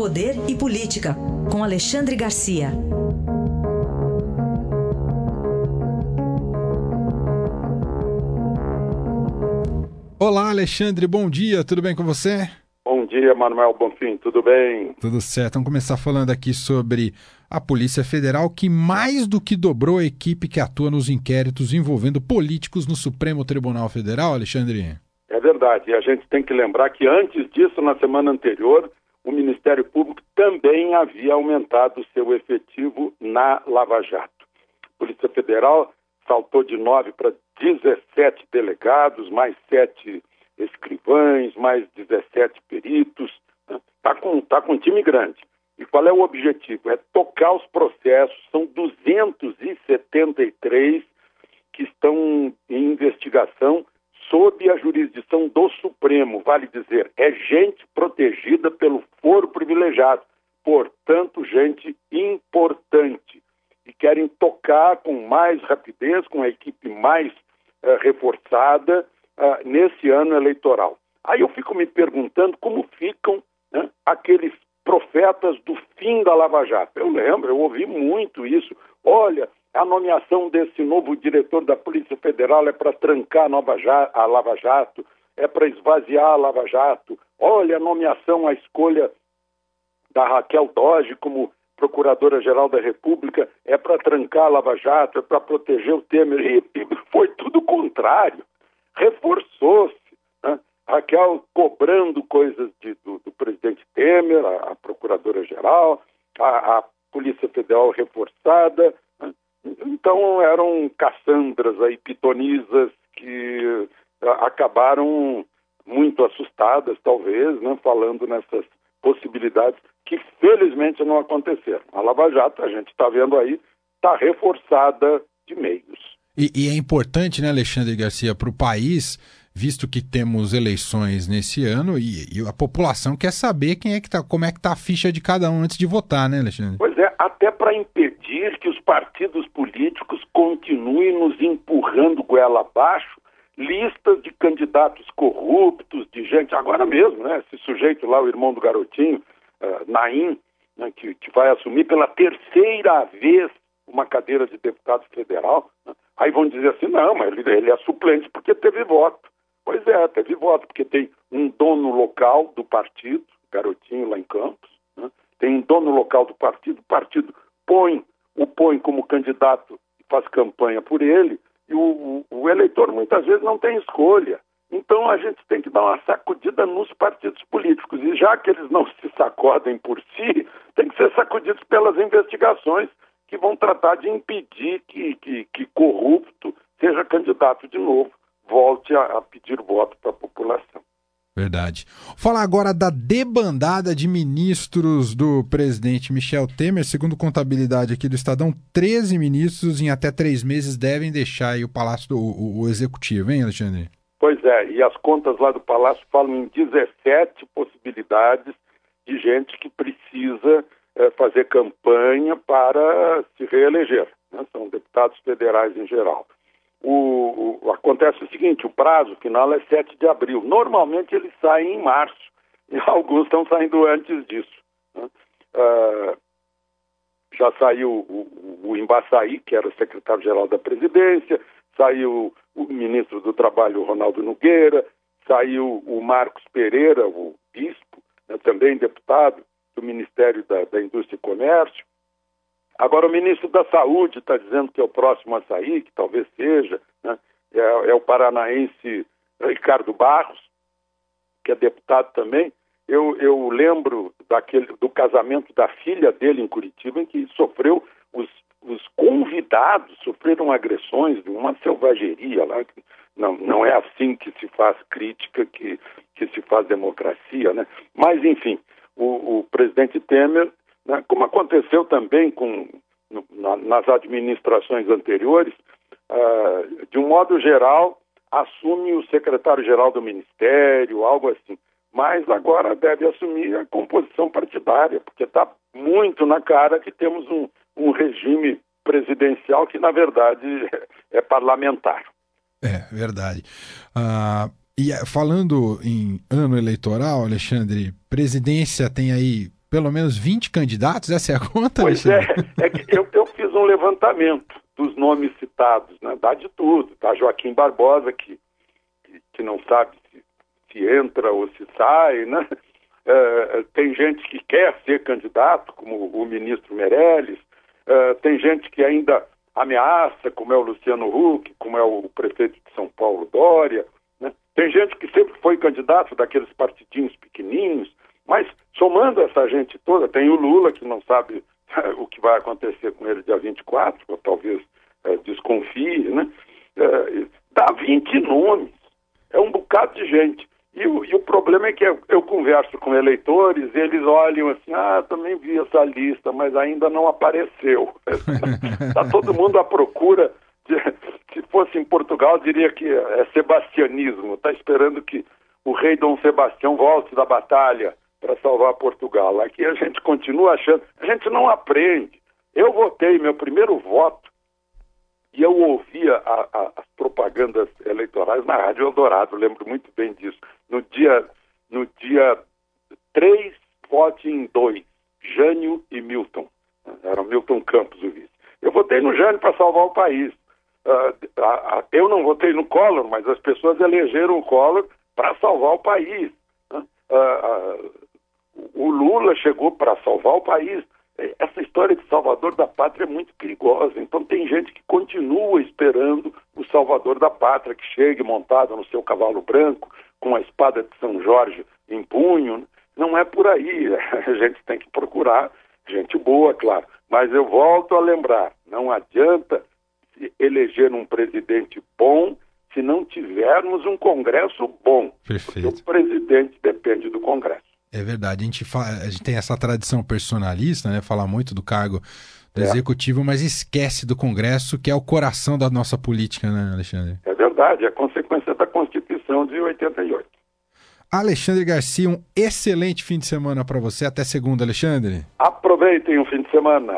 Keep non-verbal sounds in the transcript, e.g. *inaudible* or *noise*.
Poder e Política, com Alexandre Garcia. Olá, Alexandre, bom dia, tudo bem com você? Bom dia, Manuel Bonfim, tudo bem? Tudo certo. Vamos começar falando aqui sobre a Polícia Federal, que mais do que dobrou a equipe que atua nos inquéritos envolvendo políticos no Supremo Tribunal Federal, Alexandre. É verdade. E a gente tem que lembrar que antes disso, na semana anterior, o Ministério Público também havia aumentado seu efetivo na Lava Jato. A Polícia Federal saltou de 9 para 17 delegados, mais 7 escrivães, mais 17 peritos. Está né? Com, tá com um time grande. E qual é o objetivo? É tocar os processos. São 273 que estão em investigação sob a jurisdição do Supremo, vale dizer, é gente protegida pelo foro privilegiado, portanto, gente importante. E querem tocar com mais rapidez, com a equipe mais uh, reforçada uh, nesse ano eleitoral. Aí eu fico me perguntando como ficam né, aqueles profetas do fim da Lava Jato. Eu lembro, eu ouvi muito isso. Olha, a nomeação desse novo diretor da Polícia Federal é para trancar a, a Lava Jato, é para esvaziar a Lava Jato. Olha, a nomeação, a escolha da Raquel Doge como Procuradora-Geral da República é para trancar a Lava Jato, é para proteger o Temer. E, foi tudo o contrário. Reforçou-se. Né? Raquel cobrando coisas de, do, do, presidente Temer, a, a Procuradora-Geral, a, a Polícia Federal reforçada, então eram Cassandras aí, pitonisas, que acabaram muito assustadas, talvez, né, falando nessas possibilidades que felizmente não aconteceram. A Lava Jato, a gente está vendo aí, está reforçada de meios. E, e, é importante, né, Alexandre Garcia, para o país, visto que temos eleições nesse ano e, e, a população quer saber quem é que tá, como é que está a ficha de cada um antes de votar, né, Alexandre? Pois é, até para impedir que os partidos políticos continuem nos empurrando goela abaixo listas de candidatos corruptos, de gente, agora mesmo, né? Esse sujeito lá, o irmão do garotinho, uh, Naim, né, que, que, vai assumir pela terceira vez uma cadeira de deputado federal. Né? Aí vão dizer assim, não, mas ele, ele é suplente porque teve voto. Pois é, teve voto, porque tem um dono local do partido, garotinho lá em Campos, né? tem um dono local do partido, o partido põe, o põe como candidato e faz campanha por ele, o, o, eleitor muitas vezes não tem escolha. Então a gente tem que dar uma sacudida nos partidos políticos. E já que eles não se sacodem por si, tem que ser sacudidos pelas investigações que vão tratar de impedir que, que, que corrupto seja candidato de novo volte a, a pedir voto para. Verdade. Falar agora da debandada de ministros do presidente Michel Temer. Segundo contabilidade aqui do Estadão, 13 ministros em até três meses devem deixar o Palácio do o, o Executivo, hein, Alexandre? Pois é, e as contas lá do Palácio falam em 17 possibilidades de gente que precisa é, fazer campanha para se reeleger. Né? São deputados federais em geral o, o, acontece o seguinte, o prazo final é 7 de abril. Normalmente eles saem em março, *laughs* e alguns estão saindo antes disso. Né? Uh, já saiu o, Embaçaí, que era secretário-geral da presidência, saiu o ministro do Trabalho, Ronaldo Nogueira, saiu o Marcos Pereira, o bispo, né, também deputado do Ministério da, da Indústria e Comércio, Agora, o ministro da Saúde está dizendo que é o próximo a sair, que talvez seja, né? é, é, o paranaense Ricardo Barros, que é deputado também. Eu, eu lembro daquele, do casamento da filha dele em Curitiba, em que sofreu, os, os convidados sofreram agressões de uma selvageria lá. Não, não é assim que se faz crítica, que, que se faz democracia, né? Mas, enfim, o, o presidente Temer né? como aconteceu também com, nas administrações anteriores, uh, de um modo geral, assume o secretário-geral do Ministério, algo assim. Mas agora deve assumir a composição partidária, porque está muito na cara que temos um, um regime presidencial que, na verdade, *laughs* é parlamentar. É, verdade. Uh, e falando em ano eleitoral, Alexandre, presidência tem aí pelo menos 20 candidatos? Essa é a conta? Pois é, é que eu, eu fiz um levantamento dos nomes citados, né? dá de tudo. Tá Joaquim Barbosa, que, que, que não sabe se, se, entra ou se sai, né? Uh, tem gente que quer ser candidato, como o ministro Meirelles, uh, tem gente que ainda ameaça, como é o Luciano Huck, como é o prefeito de São Paulo, Dória. Né? Tem gente que sempre foi candidato daqueles partidinhos pequenininhos, mas somando essa gente toda, tem o Lula, que não sabe o que vai acontecer com ele dia 24, ou talvez é, desconfie, né? É, dá 20 nomes, é um bocado de gente. E o, e o problema é que eu, eu, converso com eleitores eles olham assim, ah, também vi essa lista, mas ainda não apareceu. Está *laughs* todo mundo à procura. De, se fosse em Portugal, diria que é sebastianismo. Está esperando que o rei Dom Sebastião volte da batalha para salvar Portugal. Aqui a gente continua achando, a gente não aprende. Eu votei, meu primeiro voto, e eu ouvia a, a, as propagandas eleitorais na Rádio Eldorado, lembro muito bem disso. No dia, no dia 3, vote em 2, Jânio e Milton. Era Milton Campos o vice. Eu votei no Jânio para salvar o país. Uh, eu não votei no Collor, mas as pessoas elegeram o Collor para salvar o país. Uh, uh, o Lula chegou para salvar o país. Essa história de salvador da pátria é muito perigosa. Então tem gente que continua esperando o salvador da pátria que chegue montado no seu cavalo branco, com a espada de São Jorge em punho. Não é por aí. *laughs* A gente tem que procurar gente boa, claro. Mas eu volto a lembrar: não adianta eleger um presidente bom se não tivermos um Congresso bom. Perfeito. o presidente depende do Congresso. É verdade, a gente, a gente tem essa tradição personalista, né? Falar muito do cargo do é. executivo, mas esquece do Congresso, que é o coração da nossa política, né, Alexandre? É verdade, é consequência da Constituição de 88. Alexandre Garcia, um excelente fim de semana para você. Até segunda, Alexandre. Aproveitem o fim de semana.